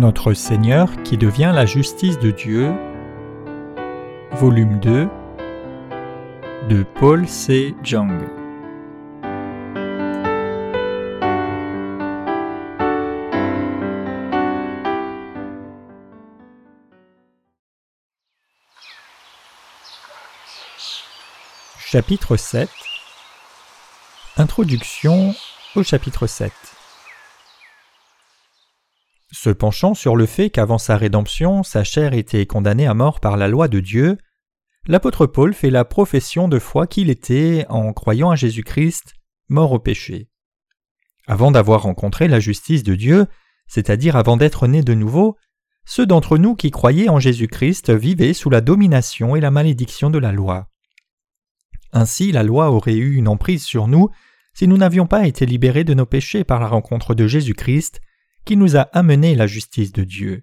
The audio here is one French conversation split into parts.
Notre Seigneur qui devient la justice de Dieu, volume 2 de Paul C. Jung. Chapitre 7 Introduction au chapitre 7 se penchant sur le fait qu'avant sa rédemption, sa chair était condamnée à mort par la loi de Dieu, l'apôtre Paul fait la profession de foi qu'il était, en croyant à Jésus-Christ, mort au péché. Avant d'avoir rencontré la justice de Dieu, c'est-à-dire avant d'être né de nouveau, ceux d'entre nous qui croyaient en Jésus-Christ vivaient sous la domination et la malédiction de la loi. Ainsi la loi aurait eu une emprise sur nous si nous n'avions pas été libérés de nos péchés par la rencontre de Jésus-Christ qui nous a amené la justice de Dieu.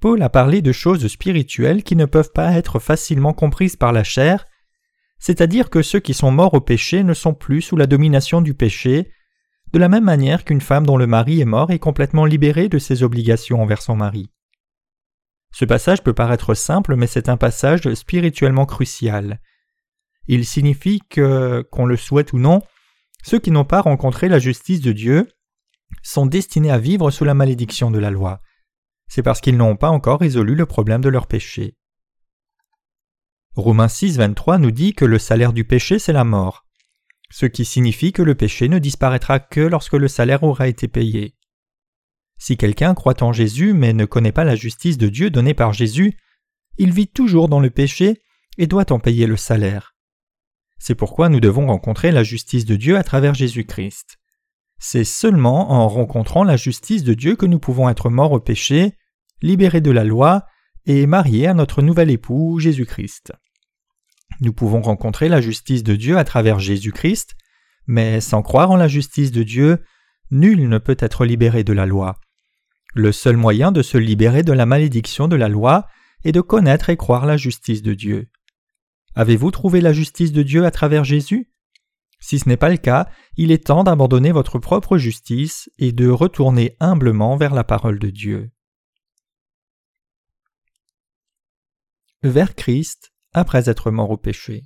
Paul a parlé de choses spirituelles qui ne peuvent pas être facilement comprises par la chair, c'est-à-dire que ceux qui sont morts au péché ne sont plus sous la domination du péché, de la même manière qu'une femme dont le mari est mort est complètement libérée de ses obligations envers son mari. Ce passage peut paraître simple, mais c'est un passage spirituellement crucial. Il signifie que, qu'on le souhaite ou non, ceux qui n'ont pas rencontré la justice de Dieu sont destinés à vivre sous la malédiction de la loi. C'est parce qu'ils n'ont pas encore résolu le problème de leur péché. Romains 6, 23 nous dit que le salaire du péché, c'est la mort, ce qui signifie que le péché ne disparaîtra que lorsque le salaire aura été payé. Si quelqu'un croit en Jésus mais ne connaît pas la justice de Dieu donnée par Jésus, il vit toujours dans le péché et doit en payer le salaire. C'est pourquoi nous devons rencontrer la justice de Dieu à travers Jésus-Christ. C'est seulement en rencontrant la justice de Dieu que nous pouvons être morts au péché, libérés de la loi et mariés à notre nouvel époux Jésus-Christ. Nous pouvons rencontrer la justice de Dieu à travers Jésus-Christ, mais sans croire en la justice de Dieu, nul ne peut être libéré de la loi. Le seul moyen de se libérer de la malédiction de la loi est de connaître et croire la justice de Dieu. Avez-vous trouvé la justice de Dieu à travers Jésus? Si ce n'est pas le cas, il est temps d'abandonner votre propre justice et de retourner humblement vers la parole de Dieu. Vers Christ après être mort au péché.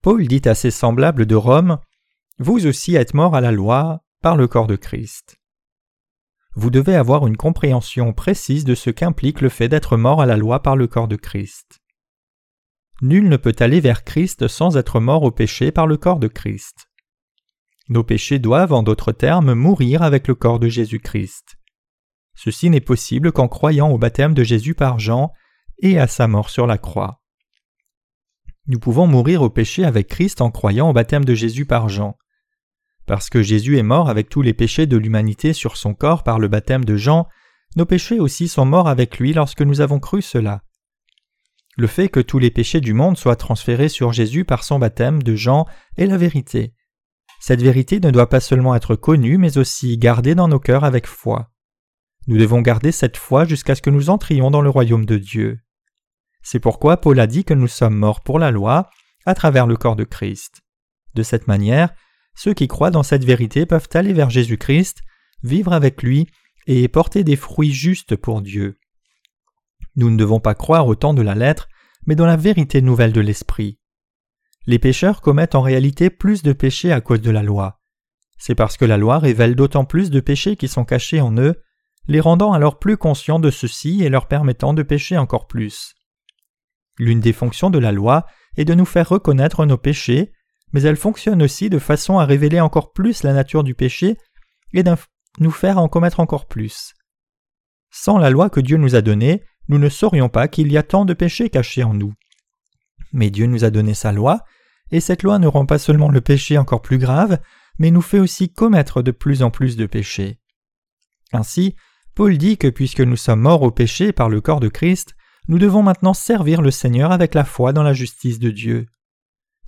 Paul dit à ses semblables de Rome Vous aussi êtes morts à la loi par le corps de Christ. Vous devez avoir une compréhension précise de ce qu'implique le fait d'être mort à la loi par le corps de Christ. Nul ne peut aller vers Christ sans être mort au péché par le corps de Christ. Nos péchés doivent, en d'autres termes, mourir avec le corps de Jésus-Christ. Ceci n'est possible qu'en croyant au baptême de Jésus par Jean et à sa mort sur la croix. Nous pouvons mourir au péché avec Christ en croyant au baptême de Jésus par Jean. Parce que Jésus est mort avec tous les péchés de l'humanité sur son corps par le baptême de Jean, nos péchés aussi sont morts avec lui lorsque nous avons cru cela le fait que tous les péchés du monde soient transférés sur Jésus par son baptême de Jean est la vérité. Cette vérité ne doit pas seulement être connue, mais aussi gardée dans nos cœurs avec foi. Nous devons garder cette foi jusqu'à ce que nous entrions dans le royaume de Dieu. C'est pourquoi Paul a dit que nous sommes morts pour la loi à travers le corps de Christ. De cette manière, ceux qui croient dans cette vérité peuvent aller vers Jésus-Christ, vivre avec lui et porter des fruits justes pour Dieu. Nous ne devons pas croire au temps de la lettre, mais dans la vérité nouvelle de l'Esprit. Les pécheurs commettent en réalité plus de péchés à cause de la loi. C'est parce que la loi révèle d'autant plus de péchés qui sont cachés en eux, les rendant alors plus conscients de ceci et leur permettant de pécher encore plus. L'une des fonctions de la loi est de nous faire reconnaître nos péchés, mais elle fonctionne aussi de façon à révéler encore plus la nature du péché et de nous faire en commettre encore plus. Sans la loi que Dieu nous a donnée, nous ne saurions pas qu'il y a tant de péchés cachés en nous. Mais Dieu nous a donné sa loi, et cette loi ne rend pas seulement le péché encore plus grave, mais nous fait aussi commettre de plus en plus de péchés. Ainsi, Paul dit que puisque nous sommes morts au péché par le corps de Christ, nous devons maintenant servir le Seigneur avec la foi dans la justice de Dieu.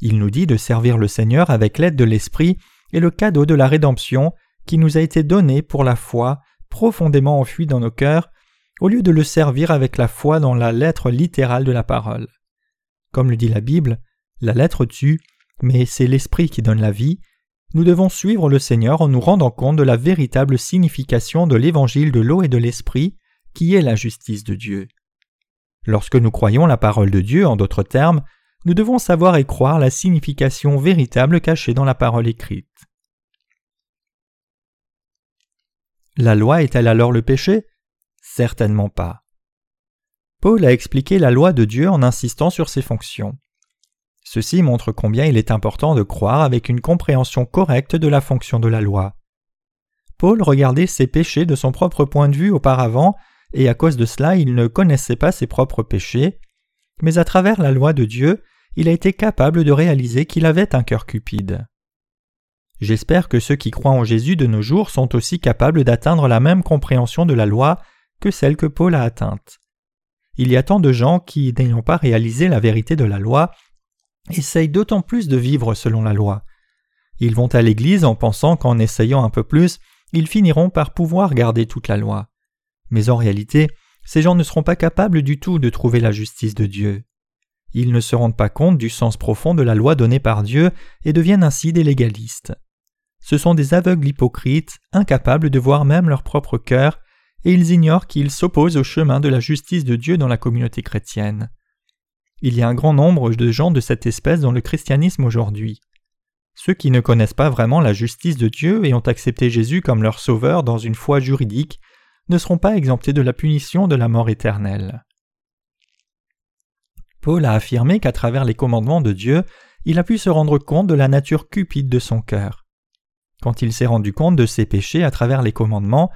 Il nous dit de servir le Seigneur avec l'aide de l'Esprit et le cadeau de la rédemption qui nous a été donné pour la foi profondément enfouie dans nos cœurs au lieu de le servir avec la foi dans la lettre littérale de la parole. Comme le dit la Bible, la lettre tue, mais c'est l'Esprit qui donne la vie, nous devons suivre le Seigneur en nous rendant compte de la véritable signification de l'évangile de l'eau et de l'esprit, qui est la justice de Dieu. Lorsque nous croyons la parole de Dieu, en d'autres termes, nous devons savoir et croire la signification véritable cachée dans la parole écrite. La loi est-elle alors le péché? Certainement pas. Paul a expliqué la loi de Dieu en insistant sur ses fonctions. Ceci montre combien il est important de croire avec une compréhension correcte de la fonction de la loi. Paul regardait ses péchés de son propre point de vue auparavant, et à cause de cela il ne connaissait pas ses propres péchés, mais à travers la loi de Dieu, il a été capable de réaliser qu'il avait un cœur cupide. J'espère que ceux qui croient en Jésus de nos jours sont aussi capables d'atteindre la même compréhension de la loi que celle que Paul a atteinte. Il y a tant de gens qui, n'ayant pas réalisé la vérité de la loi, essayent d'autant plus de vivre selon la loi. Ils vont à l'Église en pensant qu'en essayant un peu plus, ils finiront par pouvoir garder toute la loi. Mais en réalité, ces gens ne seront pas capables du tout de trouver la justice de Dieu. Ils ne se rendent pas compte du sens profond de la loi donnée par Dieu et deviennent ainsi des légalistes. Ce sont des aveugles hypocrites, incapables de voir même leur propre cœur, et ils ignorent qu'ils s'opposent au chemin de la justice de Dieu dans la communauté chrétienne. Il y a un grand nombre de gens de cette espèce dans le christianisme aujourd'hui. Ceux qui ne connaissent pas vraiment la justice de Dieu et ont accepté Jésus comme leur sauveur dans une foi juridique ne seront pas exemptés de la punition de la mort éternelle. Paul a affirmé qu'à travers les commandements de Dieu, il a pu se rendre compte de la nature cupide de son cœur. Quand il s'est rendu compte de ses péchés à travers les commandements,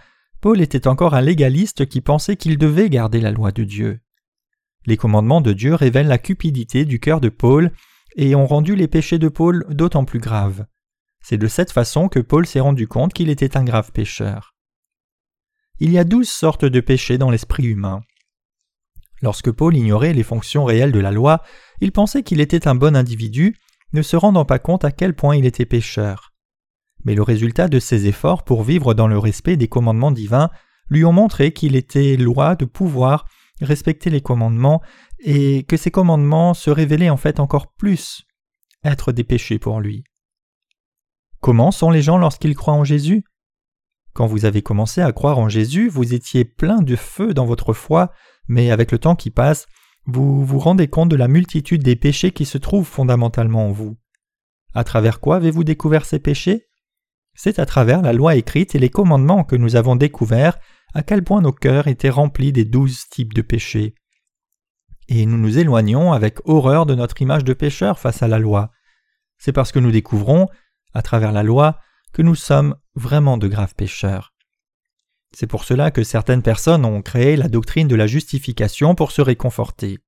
Paul était encore un légaliste qui pensait qu'il devait garder la loi de Dieu. Les commandements de Dieu révèlent la cupidité du cœur de Paul et ont rendu les péchés de Paul d'autant plus graves. C'est de cette façon que Paul s'est rendu compte qu'il était un grave pécheur. Il y a douze sortes de péchés dans l'esprit humain. Lorsque Paul ignorait les fonctions réelles de la loi, il pensait qu'il était un bon individu, ne se rendant pas compte à quel point il était pécheur. Mais le résultat de ses efforts pour vivre dans le respect des commandements divins lui ont montré qu'il était loi de pouvoir respecter les commandements et que ces commandements se révélaient en fait encore plus être des péchés pour lui. Comment sont les gens lorsqu'ils croient en Jésus? Quand vous avez commencé à croire en Jésus, vous étiez plein de feu dans votre foi, mais avec le temps qui passe, vous vous rendez compte de la multitude des péchés qui se trouvent fondamentalement en vous. À travers quoi avez-vous découvert ces péchés? C'est à travers la loi écrite et les commandements que nous avons découvert à quel point nos cœurs étaient remplis des douze types de péchés. Et nous nous éloignons avec horreur de notre image de pécheur face à la loi. C'est parce que nous découvrons, à travers la loi, que nous sommes vraiment de graves pécheurs. C'est pour cela que certaines personnes ont créé la doctrine de la justification pour se réconforter.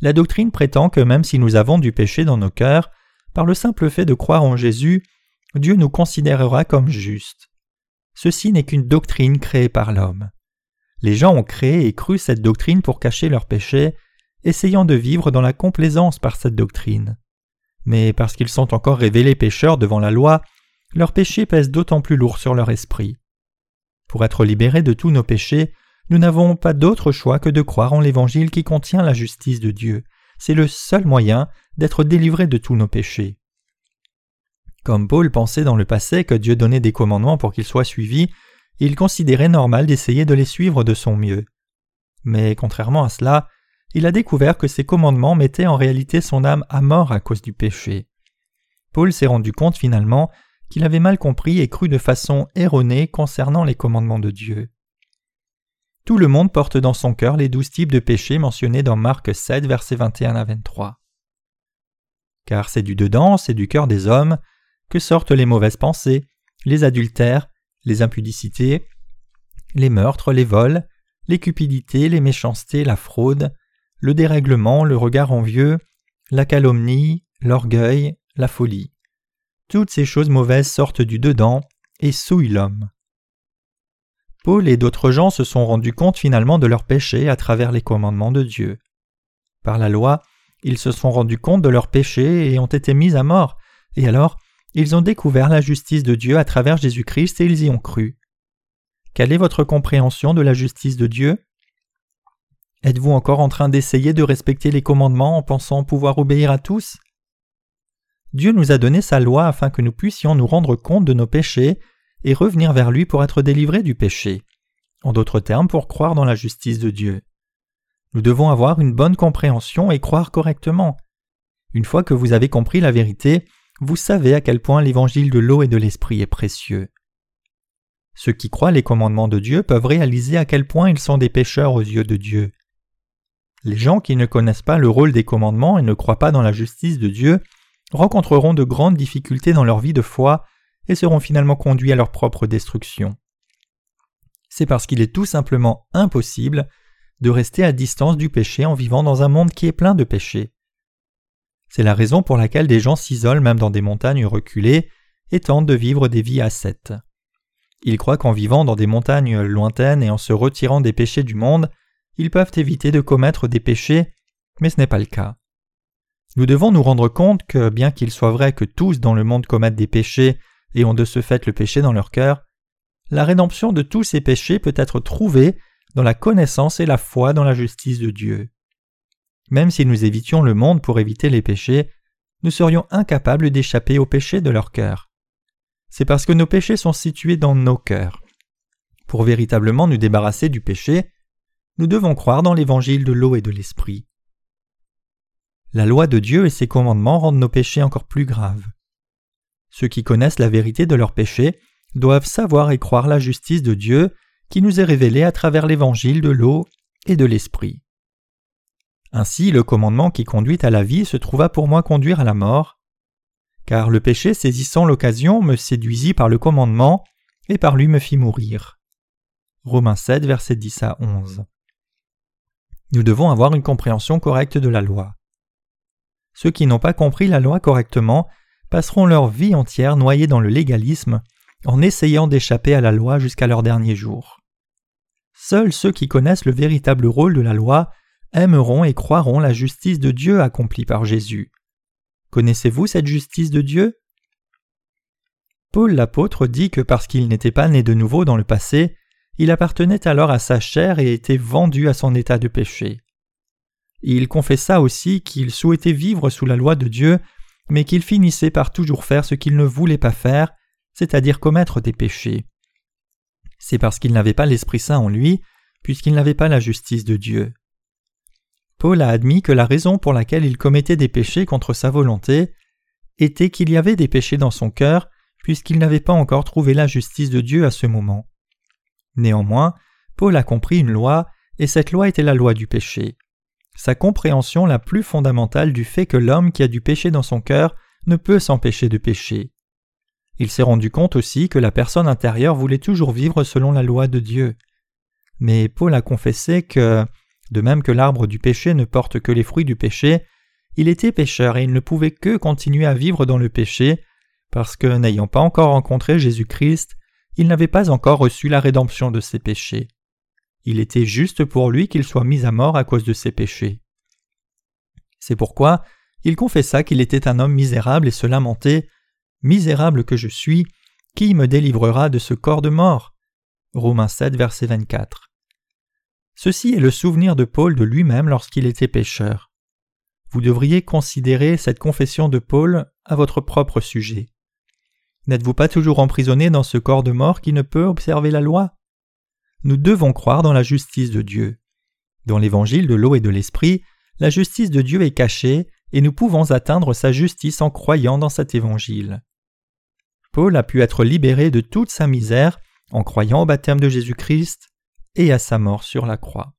La doctrine prétend que même si nous avons du péché dans nos cœurs, par le simple fait de croire en Jésus, Dieu nous considérera comme justes. Ceci n'est qu'une doctrine créée par l'homme. Les gens ont créé et cru cette doctrine pour cacher leurs péchés, essayant de vivre dans la complaisance par cette doctrine. Mais parce qu'ils sont encore révélés pécheurs devant la loi, leurs péchés pèsent d'autant plus lourd sur leur esprit. Pour être libérés de tous nos péchés, nous n'avons pas d'autre choix que de croire en l'Évangile qui contient la justice de Dieu. C'est le seul moyen d'être délivrés de tous nos péchés. Comme Paul pensait dans le passé que Dieu donnait des commandements pour qu'ils soient suivis, il considérait normal d'essayer de les suivre de son mieux. Mais contrairement à cela, il a découvert que ces commandements mettaient en réalité son âme à mort à cause du péché. Paul s'est rendu compte finalement qu'il avait mal compris et cru de façon erronée concernant les commandements de Dieu. Tout le monde porte dans son cœur les douze types de péchés mentionnés dans Marc 7, versets 21 à 23. Car c'est du dedans, c'est du cœur des hommes, sortent les mauvaises pensées, les adultères, les impudicités, les meurtres, les vols, les cupidités, les méchancetés, la fraude, le dérèglement, le regard envieux, la calomnie, l'orgueil, la folie. Toutes ces choses mauvaises sortent du dedans et souillent l'homme. Paul et d'autres gens se sont rendus compte finalement de leurs péchés à travers les commandements de Dieu. Par la loi, ils se sont rendus compte de leurs péchés et ont été mis à mort, et alors ils ont découvert la justice de Dieu à travers Jésus-Christ et ils y ont cru. Quelle est votre compréhension de la justice de Dieu? Êtes-vous encore en train d'essayer de respecter les commandements en pensant pouvoir obéir à tous? Dieu nous a donné sa loi afin que nous puissions nous rendre compte de nos péchés et revenir vers lui pour être délivrés du péché. En d'autres termes, pour croire dans la justice de Dieu. Nous devons avoir une bonne compréhension et croire correctement. Une fois que vous avez compris la vérité, vous savez à quel point l'évangile de l'eau et de l'esprit est précieux. Ceux qui croient les commandements de Dieu peuvent réaliser à quel point ils sont des pécheurs aux yeux de Dieu. Les gens qui ne connaissent pas le rôle des commandements et ne croient pas dans la justice de Dieu rencontreront de grandes difficultés dans leur vie de foi et seront finalement conduits à leur propre destruction. C'est parce qu'il est tout simplement impossible de rester à distance du péché en vivant dans un monde qui est plein de péchés. C'est la raison pour laquelle des gens s'isolent même dans des montagnes reculées et tentent de vivre des vies ascètes. Ils croient qu'en vivant dans des montagnes lointaines et en se retirant des péchés du monde, ils peuvent éviter de commettre des péchés, mais ce n'est pas le cas. Nous devons nous rendre compte que, bien qu'il soit vrai que tous dans le monde commettent des péchés et ont de ce fait le péché dans leur cœur, la rédemption de tous ces péchés peut être trouvée dans la connaissance et la foi dans la justice de Dieu. Même si nous évitions le monde pour éviter les péchés, nous serions incapables d'échapper aux péchés de leur cœur c'est parce que nos péchés sont situés dans nos cœurs. Pour véritablement nous débarrasser du péché, nous devons croire dans l'évangile de l'eau et de l'esprit. La loi de Dieu et ses commandements rendent nos péchés encore plus graves. Ceux qui connaissent la vérité de leurs péchés doivent savoir et croire la justice de Dieu qui nous est révélée à travers l'évangile de l'eau et de l'esprit. Ainsi, le commandement qui conduit à la vie se trouva pour moi conduire à la mort, car le péché saisissant l'occasion me séduisit par le commandement, et par lui me fit mourir. Romains 7, versets 10 à 11. Nous devons avoir une compréhension correcte de la loi. Ceux qui n'ont pas compris la loi correctement passeront leur vie entière noyés dans le légalisme, en essayant d'échapper à la loi jusqu'à leur dernier jour. Seuls ceux qui connaissent le véritable rôle de la loi aimeront et croiront la justice de Dieu accomplie par Jésus. Connaissez-vous cette justice de Dieu? Paul l'apôtre dit que parce qu'il n'était pas né de nouveau dans le passé, il appartenait alors à sa chair et était vendu à son état de péché. Il confessa aussi qu'il souhaitait vivre sous la loi de Dieu, mais qu'il finissait par toujours faire ce qu'il ne voulait pas faire, c'est-à-dire commettre des péchés. C'est parce qu'il n'avait pas l'Esprit Saint en lui, puisqu'il n'avait pas la justice de Dieu. Paul a admis que la raison pour laquelle il commettait des péchés contre sa volonté était qu'il y avait des péchés dans son cœur, puisqu'il n'avait pas encore trouvé la justice de Dieu à ce moment. Néanmoins, Paul a compris une loi, et cette loi était la loi du péché. Sa compréhension la plus fondamentale du fait que l'homme qui a du péché dans son cœur ne peut s'empêcher de pécher. Il s'est rendu compte aussi que la personne intérieure voulait toujours vivre selon la loi de Dieu. Mais Paul a confessé que de même que l'arbre du péché ne porte que les fruits du péché, il était pécheur et il ne pouvait que continuer à vivre dans le péché, parce que n'ayant pas encore rencontré Jésus-Christ, il n'avait pas encore reçu la rédemption de ses péchés. Il était juste pour lui qu'il soit mis à mort à cause de ses péchés. C'est pourquoi il confessa qu'il était un homme misérable et se lamentait Misérable que je suis, qui me délivrera de ce corps de mort? Romains 7, verset 24. Ceci est le souvenir de Paul de lui-même lorsqu'il était pécheur. Vous devriez considérer cette confession de Paul à votre propre sujet. N'êtes-vous pas toujours emprisonné dans ce corps de mort qui ne peut observer la loi? Nous devons croire dans la justice de Dieu. Dans l'évangile de l'eau et de l'esprit, la justice de Dieu est cachée et nous pouvons atteindre sa justice en croyant dans cet évangile. Paul a pu être libéré de toute sa misère en croyant au baptême de Jésus-Christ et à sa mort sur la croix.